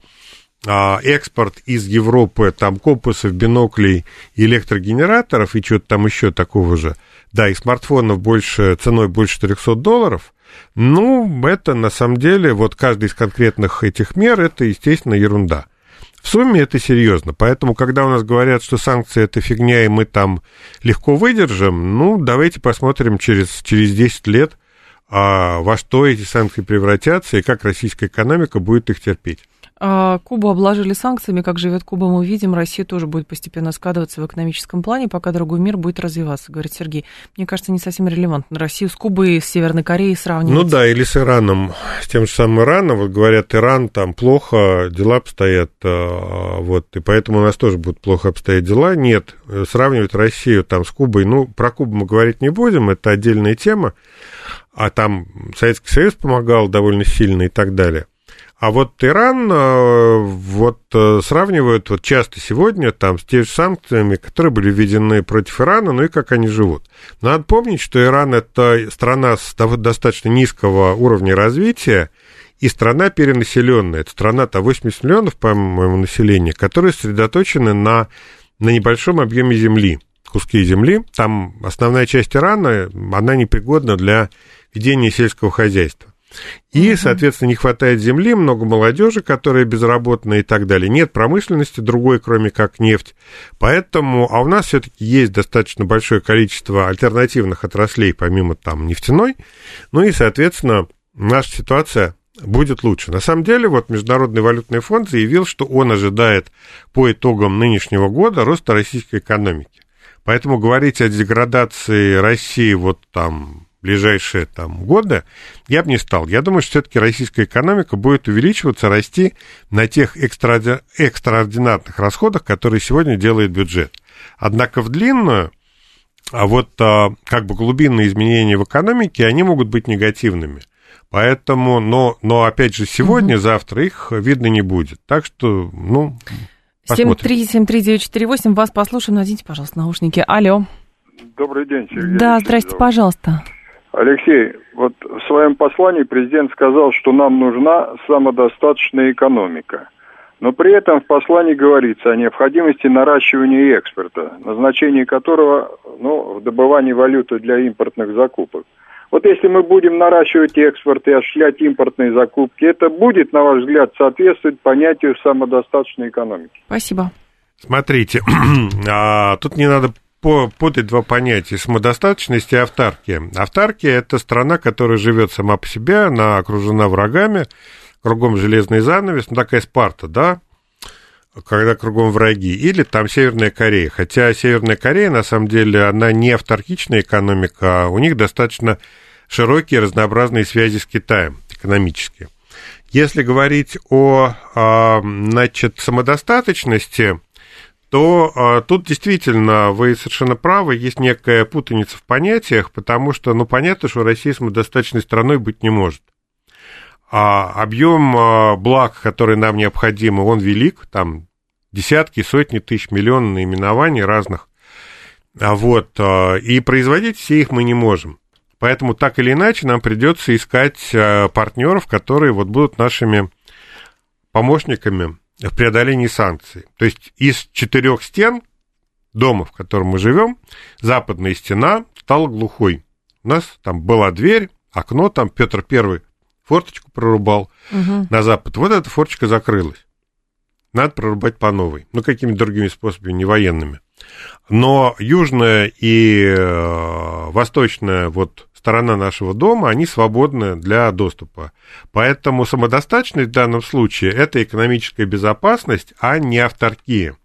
а, экспорт из Европы там компасов, биноклей, электрогенераторов и что-то там еще такого же, да, и смартфонов больше, ценой больше 400 долларов, ну, это на самом деле, вот каждый из конкретных этих мер, это, естественно, ерунда. В сумме это серьезно. Поэтому, когда у нас говорят, что санкции это фигня, и мы там легко выдержим, ну, давайте посмотрим через, через 10 лет, а во что эти санкции превратятся и как российская экономика будет их терпеть. А, Кубу обложили санкциями, как живет Куба, мы видим, Россия тоже будет постепенно складываться в экономическом плане, пока другой мир будет развиваться, говорит Сергей. Мне кажется, не совсем релевантно Россию с Кубой, с Северной Кореей сравнивать. Ну да, или с Ираном, с тем же самым Ираном, вот говорят, Иран там плохо, дела обстоят, а, вот, и поэтому у нас тоже будут плохо обстоять дела. Нет, сравнивать Россию там с Кубой, ну, про Кубу мы говорить не будем, это отдельная тема, а там Советский Союз помогал довольно сильно и так далее. А вот Иран э, вот э, сравнивают вот часто сегодня там с теми же санкциями, которые были введены против Ирана, ну и как они живут. Надо помнить, что Иран это страна с достаточно низкого уровня развития, и страна перенаселенная. Это страна-то 80 миллионов, по-моему, населения, которые сосредоточены на, на небольшом объеме земли, куски земли. Там основная часть Ирана, она непригодна для ведения сельского хозяйства. И, угу. соответственно, не хватает земли, много молодежи, которая безработна и так далее. Нет промышленности другой, кроме как нефть. Поэтому, а у нас все-таки есть достаточно большое количество альтернативных отраслей, помимо там нефтяной. Ну и, соответственно, наша ситуация будет лучше. На самом деле, вот Международный валютный фонд заявил, что он ожидает по итогам нынешнего года роста российской экономики. Поэтому говорить о деградации России вот там ближайшие там, годы, я бы не стал. Я думаю, что все-таки российская экономика будет увеличиваться, расти на тех экстра... экстраординарных расходах, которые сегодня делает бюджет. Однако в длинную, а вот а, как бы глубинные изменения в экономике, они могут быть негативными. Поэтому, но, но опять же, сегодня, угу. завтра их видно не будет. Так что, ну, посмотрим. 7373948, вас послушаем. Наденьте, пожалуйста, наушники. Алло. Добрый день, Сергей. Да, здрасте, пожалуйста. Алексей, вот в своем послании президент сказал, что нам нужна самодостаточная экономика. Но при этом в послании говорится о необходимости наращивания экспорта, назначение которого ну, в добывании валюты для импортных закупок. Вот если мы будем наращивать экспорт и осуществлять импортные закупки, это будет, на ваш взгляд, соответствовать понятию самодостаточной экономики? Спасибо. Смотрите, а, тут не надо путать два понятия самодостаточность и автаркия. Автаркия – это страна, которая живет сама по себе, она окружена врагами, кругом железный занавес, ну, такая Спарта, да, когда кругом враги, или там Северная Корея. Хотя Северная Корея, на самом деле, она не автаркичная экономика, а у них достаточно широкие разнообразные связи с Китаем экономические. Если говорить о, а, значит, самодостаточности, то а, тут действительно вы совершенно правы, есть некая путаница в понятиях, потому что, ну, понятно, что Россия самодостаточной страной быть не может. А объем а, благ, которые нам необходимы, он велик, там десятки, сотни тысяч, миллионы наименований разных. А вот, а, и производить все их мы не можем. Поэтому так или иначе нам придется искать а, партнеров, которые вот будут нашими помощниками в преодолении санкций. То есть из четырех стен дома, в котором мы живем, западная стена стала глухой. У нас там была дверь, окно, там Петр Первый форточку прорубал угу. на запад. Вот эта форточка закрылась. надо прорубать по новой. Ну, какими-то другими способами, не военными. Но южная и э, восточная вот сторона нашего дома, они свободны для доступа. Поэтому самодостаточность в данном случае – это экономическая безопасность, а не авторкия.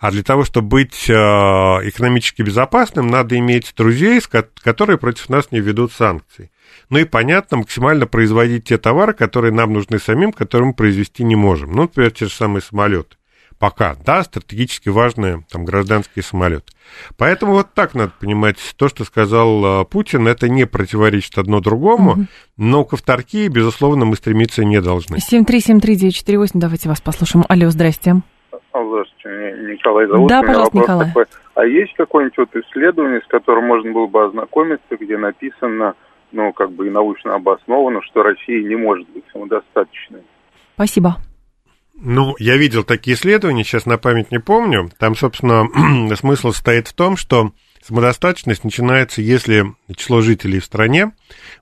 А для того, чтобы быть э, экономически безопасным, надо иметь друзей, которые против нас не ведут санкций. Ну и, понятно, максимально производить те товары, которые нам нужны самим, которые мы произвести не можем. Ну, например, те же самые самолеты. Пока, да, стратегически важные там гражданские самолеты. Поэтому вот так надо понимать, то, что сказал э, Путин, это не противоречит одно другому, угу. но к авторкии, безусловно, мы стремиться не должны. 7373948, давайте вас послушаем. Алло, здрасте. Здравствуйте, Николай зовут. Да, пожалуйста, Николай. Такой. А есть какое-нибудь вот исследование, с которым можно было бы ознакомиться, где написано, ну, как бы и научно обосновано, что Россия не может быть самодостаточной? Спасибо. Ну, я видел такие исследования, сейчас на память не помню. Там, собственно, смысл стоит в том, что самодостаточность начинается, если число жителей в стране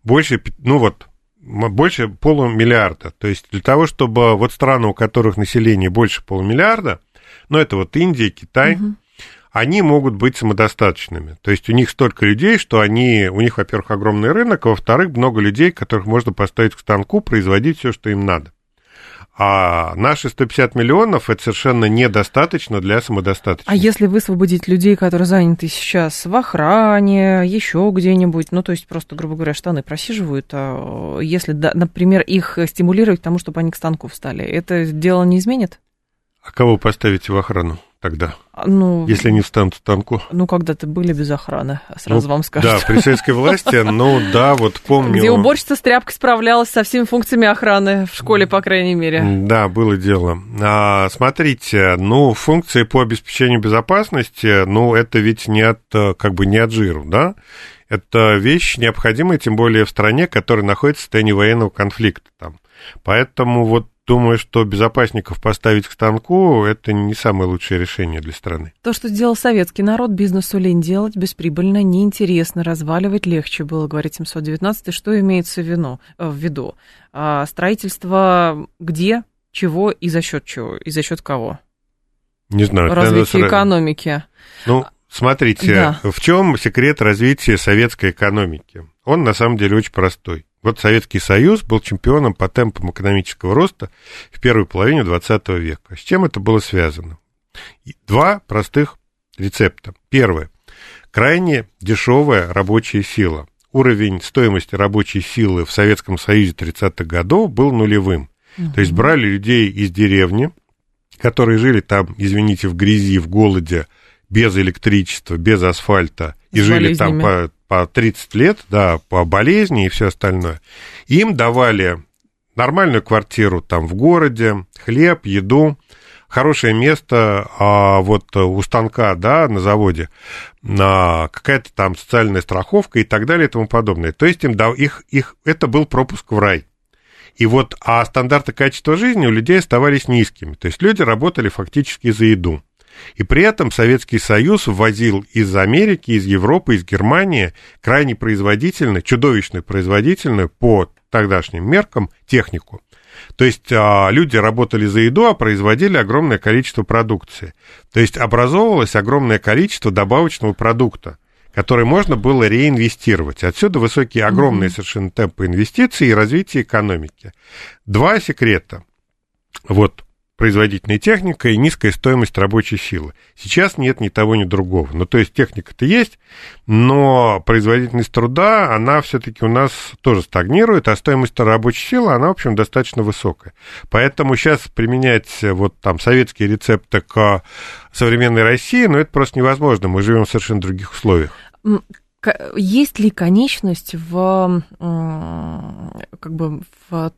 больше, ну вот, больше полумиллиарда. То есть для того, чтобы вот страны, у которых население больше полумиллиарда, ну это вот Индия, Китай, угу. они могут быть самодостаточными. То есть у них столько людей, что они, у них, во-первых, огромный рынок, а во-вторых, много людей, которых можно поставить к станку, производить все, что им надо. А наши 150 миллионов это совершенно недостаточно для самодостаточности. А если высвободить людей, которые заняты сейчас в охране, еще где-нибудь, ну, то есть просто, грубо говоря, штаны просиживают, а если, например, их стимулировать к тому, чтобы они к станку встали, это дело не изменит? А кого поставите в охрану? Тогда? Ну, если они встанут в танку. Ну, когда-то были без охраны, сразу ну, вам скажу. Да, при советской власти, ну да, вот помню. Где уборщица с тряпкой справлялась со всеми функциями охраны, в школе, по крайней мере. Да, было дело. А, смотрите, ну, функции по обеспечению безопасности, ну, это ведь не от, как бы не от жиру, да? Это вещь необходимая, тем более в стране, которая находится в состоянии военного конфликта там. Поэтому вот Думаю, что безопасников поставить к станку – это не самое лучшее решение для страны. То, что сделал советский народ, бизнесу лень делать, бесприбыльно, неинтересно, разваливать легче было, говорит 719. Что имеется в виду? В виду? А строительство где, чего и за счет чего? И за счет кого? Не знаю. Развитие надо... экономики. Ну, смотрите, да. в чем секрет развития советской экономики? Он на самом деле очень простой. Вот Советский Союз был чемпионом по темпам экономического роста в первой половине 20 века. С чем это было связано? Два простых рецепта. Первое. Крайне дешевая рабочая сила. Уровень стоимости рабочей силы в Советском Союзе 30-х годов был нулевым. Угу. То есть брали людей из деревни, которые жили там, извините, в грязи, в голоде, без электричества, без асфальта, и жили там по по 30 лет, да, по болезни и все остальное, им давали нормальную квартиру там в городе, хлеб, еду, хорошее место а вот у станка, да, на заводе, на какая-то там социальная страховка и так далее и тому подобное. То есть им дал их, их, это был пропуск в рай. И вот, а стандарты качества жизни у людей оставались низкими. То есть люди работали фактически за еду. И при этом Советский Союз ввозил из Америки, из Европы, из Германии крайне производительную, чудовищно производительную по тогдашним меркам технику. То есть а, люди работали за еду, а производили огромное количество продукции. То есть образовывалось огромное количество добавочного продукта, который можно было реинвестировать. Отсюда высокие, огромные mm-hmm. совершенно темпы инвестиций и развития экономики. Два секрета. Вот производительная техника и низкая стоимость рабочей силы. Сейчас нет ни того, ни другого. Ну, то есть техника-то есть, но производительность труда, она все-таки у нас тоже стагнирует, а стоимость рабочей силы, она, в общем, достаточно высокая. Поэтому сейчас применять вот там советские рецепты к современной России, ну, это просто невозможно. Мы живем в совершенно других условиях. Есть ли конечность в, как бы, в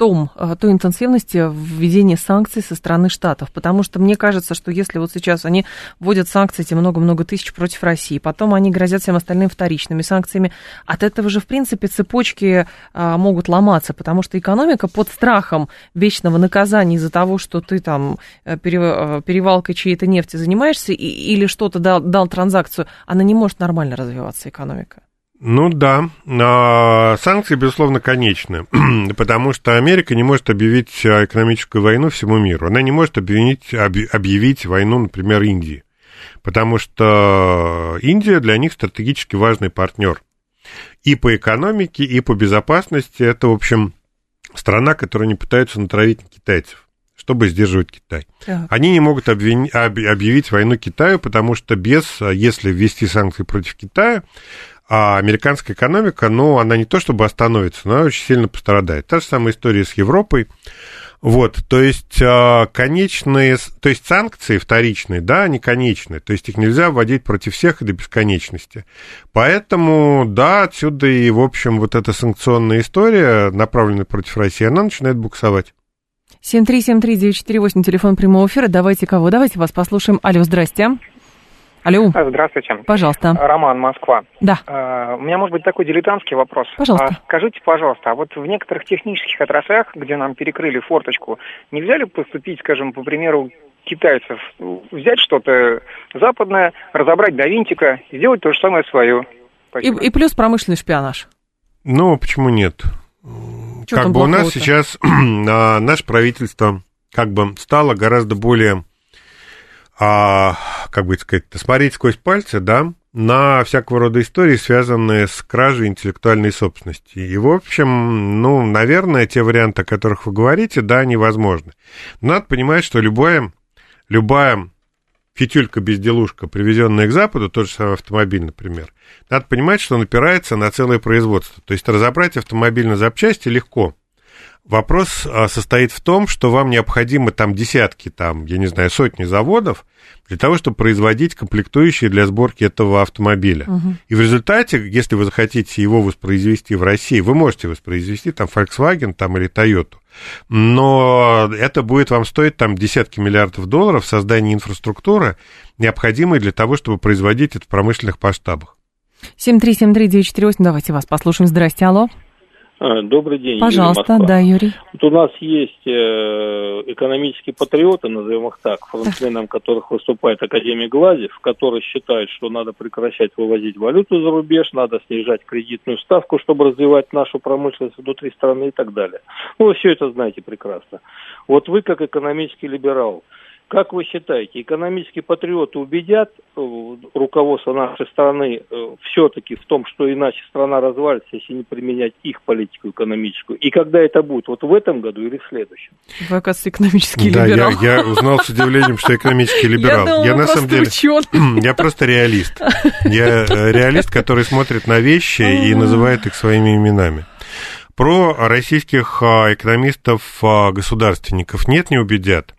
том, э, той интенсивности введения санкций со стороны Штатов. Потому что мне кажется, что если вот сейчас они вводят санкции, эти много-много тысяч против России, потом они грозят всем остальным вторичными санкциями, от этого же, в принципе, цепочки а, могут ломаться, потому что экономика под страхом вечного наказания из-за того, что ты там э, перевалкой чьей-то нефти занимаешься или что-то дал, дал транзакцию, она не может нормально развиваться, экономика. Ну да, а, санкции, безусловно, конечны, потому что Америка не может объявить экономическую войну всему миру. Она не может объявить, объявить войну, например, Индии, потому что Индия для них стратегически важный партнер. И по экономике, и по безопасности. Это, в общем, страна, которая не пытается натравить китайцев чтобы сдерживать Китай. Так. Они не могут обвини, объявить войну Китаю, потому что без, если ввести санкции против Китая, а американская экономика, ну, она не то чтобы остановится, но она очень сильно пострадает. Та же самая история с Европой. Вот, то есть а, конечные, то есть санкции вторичные, да, они конечные, то есть их нельзя вводить против всех и до бесконечности. Поэтому, да, отсюда и, в общем, вот эта санкционная история, направленная против России, она начинает буксовать. 7373948, телефон прямого эфира. Давайте кого? Давайте вас послушаем. Алло, здрасте. Алло. А, здравствуйте. Пожалуйста. Роман, Москва. Да. А, у меня может быть такой дилетантский вопрос. Пожалуйста. А, скажите, пожалуйста, а вот в некоторых технических отраслях, где нам перекрыли форточку, нельзя ли поступить, скажем, по примеру китайцев, взять что-то западное, разобрать до винтика, сделать то же самое свое? И, и плюс промышленный шпионаж. Ну, почему нет? Что как бы у нас сейчас наше правительство как бы стало гораздо более а, как бы сказать, смотреть сквозь пальцы, да, на всякого рода истории, связанные с кражей интеллектуальной собственности. И, в общем, ну, наверное, те варианты, о которых вы говорите, да, невозможны. Надо понимать, что любая, любая фитюлька-безделушка, привезенная к Западу, тот же самый автомобиль, например, надо понимать, что он опирается на целое производство. То есть разобрать автомобиль на запчасти легко – Вопрос а, состоит в том, что вам необходимы там десятки, там, я не знаю, сотни заводов для того, чтобы производить комплектующие для сборки этого автомобиля. Угу. И в результате, если вы захотите его воспроизвести в России, вы можете воспроизвести там Volkswagen там, или Toyota. Но это будет вам стоить там десятки миллиардов долларов создание инфраструктуры, необходимой для того, чтобы производить это в промышленных масштабах. 7373948, давайте вас послушаем. Здрасте, алло. А, добрый день. Пожалуйста, Юрий да, Юрий. Вот у нас есть э, экономические патриоты, назовем их так, фронтменом которых выступает Академия Глазев, который считает, что надо прекращать вывозить валюту за рубеж, надо снижать кредитную ставку, чтобы развивать нашу промышленность внутри страны и так далее. Ну, вы все это знаете прекрасно. Вот вы, как экономический либерал, как вы считаете, экономические патриоты убедят э, руководство нашей страны э, все-таки в том, что иначе страна развалится, если не применять их политику экономическую? И когда это будет? Вот в этом году или в следующем? Вы, оказывается, экономический да, либерал. Я, я узнал с удивлением, что экономический либерал. Я, думала, я на самом деле, я просто реалист. Я э, реалист, который смотрит на вещи и называет их своими именами. Про российских экономистов-государственников нет, не убедят.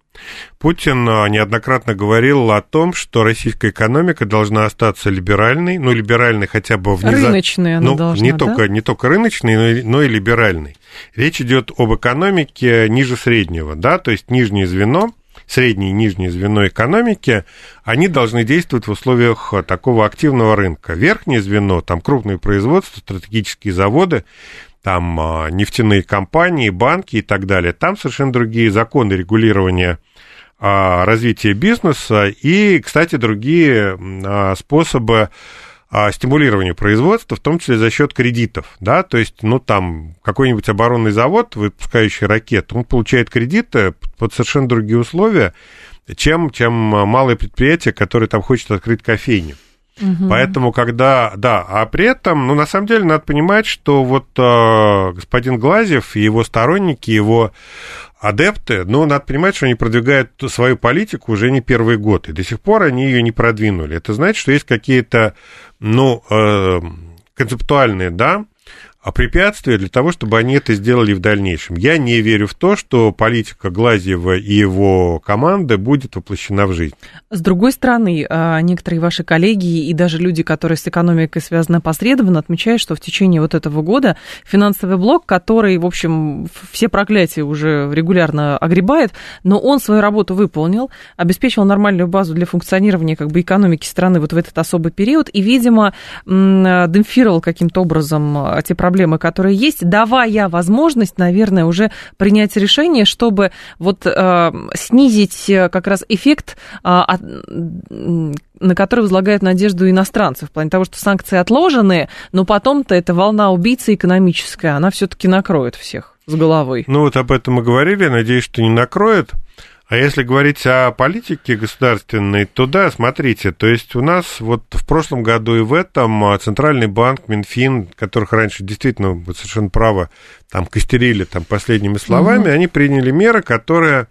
Путин а, неоднократно говорил о том, что российская экономика должна остаться либеральной, ну, либеральной хотя бы внизу. Рыночной она ну, должна, не да? только, не только рыночной, но и, но и либеральной. Речь идет об экономике ниже среднего, да, то есть нижнее звено, среднее и нижнее звено экономики, они должны действовать в условиях такого активного рынка. Верхнее звено, там крупные производства, стратегические заводы, там а, нефтяные компании, банки и так далее. Там совершенно другие законы регулирования а, развития бизнеса и, кстати, другие а, способы стимулирования производства, в том числе за счет кредитов, да, то есть, ну, там, какой-нибудь оборонный завод, выпускающий ракеты, он получает кредиты под совершенно другие условия, чем, чем малое предприятие, которое там хочет открыть кофейню. Угу. Поэтому, когда, да, а при этом, ну, на самом деле, надо понимать, что вот э, господин Глазев и его сторонники, его адепты, ну, надо понимать, что они продвигают свою политику уже не первый год, и до сих пор они ее не продвинули. Это значит, что есть какие-то, ну, э, концептуальные, да, а препятствия для того, чтобы они это сделали в дальнейшем. Я не верю в то, что политика Глазьева и его команды будет воплощена в жизнь. С другой стороны, а, некоторые ваши коллеги и даже люди, которые с экономикой связаны опосредованно, отмечают, что в течение вот этого года финансовый блок, который, в общем, все проклятия уже регулярно огребает, но он свою работу выполнил, обеспечил нормальную базу для функционирования как бы экономики страны вот в этот особый период и, видимо, демпфировал каким-то образом те проблемы, проблемы, которые есть, давая возможность, наверное, уже принять решение, чтобы вот э, снизить э, как раз эффект, э, от, на который возлагают надежду иностранцы, в плане того, что санкции отложены, но потом-то эта волна убийцы экономическая, она все-таки накроет всех с головой. Ну вот об этом мы говорили, надеюсь, что не накроет. А если говорить о политике государственной, то да, смотрите, то есть у нас вот в прошлом году и в этом а, Центральный банк, Минфин, которых раньше действительно, вот совершенно право, там костерили там последними словами, угу. они приняли меры, которые,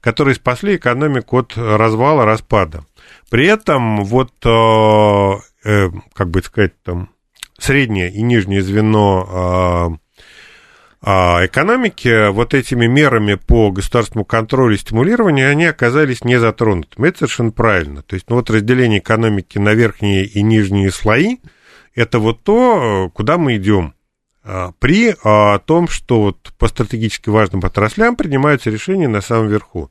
которые спасли экономику от развала, распада. При этом вот, э, э, как бы сказать, там, среднее и нижнее звено э, а экономики вот этими мерами по государственному контролю и стимулированию, они оказались не затронутыми. Это совершенно правильно. То есть, ну вот разделение экономики на верхние и нижние слои, это вот то, куда мы идем а, при а, том, что вот по стратегически важным отраслям принимаются решения на самом верху.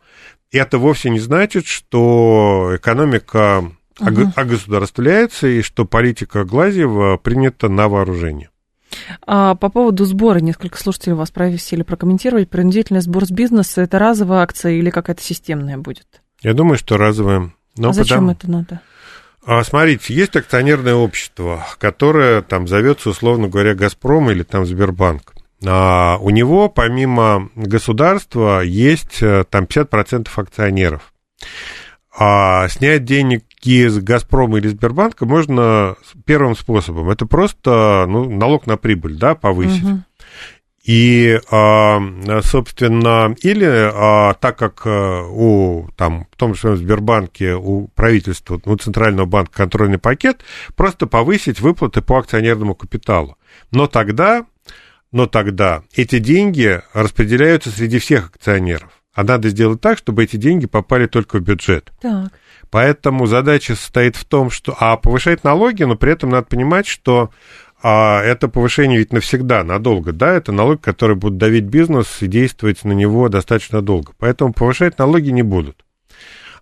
И это вовсе не значит, что экономика угу. огосударствляется и что политика Глазьева принята на вооружение. А, по поводу сбора, несколько слушателей вас просили прокомментировать. Принудительный сбор с бизнеса – это разовая акция или какая-то системная будет? Я думаю, что разовая. Но а зачем это надо? А, смотрите, есть акционерное общество, которое там зовется, условно говоря, «Газпром» или там «Сбербанк». А у него, помимо государства, есть э, там 50% акционеров. А снять денег из Газпрома или Сбербанка можно первым способом. Это просто ну, налог на прибыль, да, повысить. Угу. И, а, собственно, или а, так как э, у, там, в том же Сбербанке у правительства, у Центрального банка контрольный пакет, просто повысить выплаты по акционерному капиталу. Но тогда, но тогда эти деньги распределяются среди всех акционеров. А надо сделать так, чтобы эти деньги попали только в бюджет. Так. Поэтому задача состоит в том, что... А повышать налоги, но при этом надо понимать, что а, это повышение ведь навсегда, надолго, да, это налог, который будет давить бизнес и действовать на него достаточно долго. Поэтому повышать налоги не будут.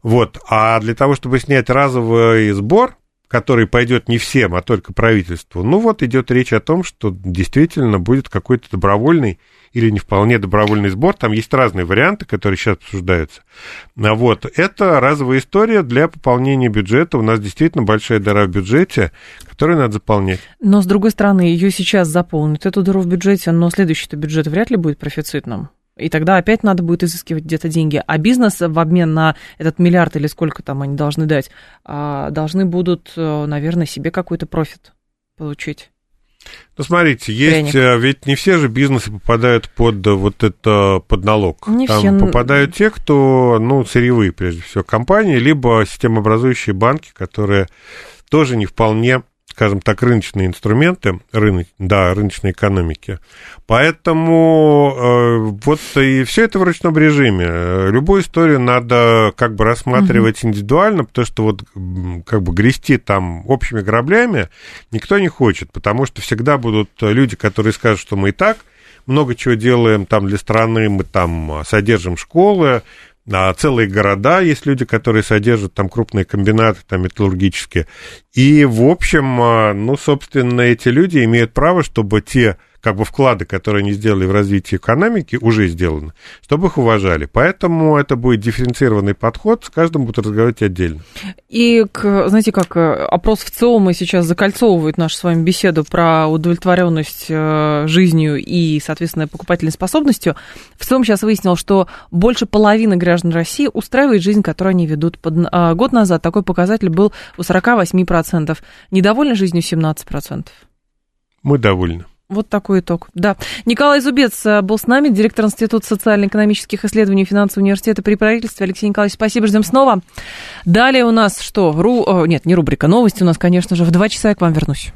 Вот. А для того, чтобы снять разовый сбор, который пойдет не всем, а только правительству, ну вот идет речь о том, что действительно будет какой-то добровольный или не вполне добровольный сбор. Там есть разные варианты, которые сейчас обсуждаются. А вот, это разовая история для пополнения бюджета. У нас действительно большая дыра в бюджете, которую надо заполнять. Но, с другой стороны, ее сейчас заполнят, эту дыру в бюджете, но следующий-то бюджет вряд ли будет профицитным. И тогда опять надо будет изыскивать где-то деньги. А бизнес в обмен на этот миллиард или сколько там они должны дать, а, должны будут, э, наверное, себе какой-то профит получить. Ну, смотрите, есть, Пряник. Э, ведь не все же бизнесы попадают под вот это, под налог. Не Там все... попадают те, кто, ну, сырьевые, прежде всего, компании, либо системообразующие банки, которые тоже не вполне скажем так, рыночные инструменты, рынок, да, рыночной экономики. Поэтому э, вот и все это в ручном режиме. Любую историю надо как бы рассматривать угу. индивидуально, потому что вот как бы грести там общими граблями никто не хочет, потому что всегда будут люди, которые скажут, что мы и так много чего делаем там для страны, мы там содержим школы, а целые города есть люди, которые содержат там крупные комбинаты там металлургические. И, в общем, а, ну, собственно, эти люди имеют право, чтобы те как бы вклады, которые они сделали в развитие экономики, уже сделаны, чтобы их уважали. Поэтому это будет дифференцированный подход, с каждым будут разговаривать отдельно. И, знаете, как э, опрос в ЦИОМа сейчас закольцовывает нашу с вами беседу про удовлетворенность э, жизнью и, соответственно, покупательной способностью. В ЦИОМ сейчас выяснил, что больше половины граждан России устраивает жизнь, которую они ведут. Под, а, год назад такой показатель был у 48%, недовольны жизнью 17%. Мы довольны. Вот такой итог. Да. Николай Зубец э, был с нами, директор Института социально-экономических исследований Финансового университета при правительстве. Алексей Николаевич, спасибо, ждем снова. Далее у нас что? Ру... Нет, не рубрика новости, у нас, конечно же, в два часа я к вам вернусь.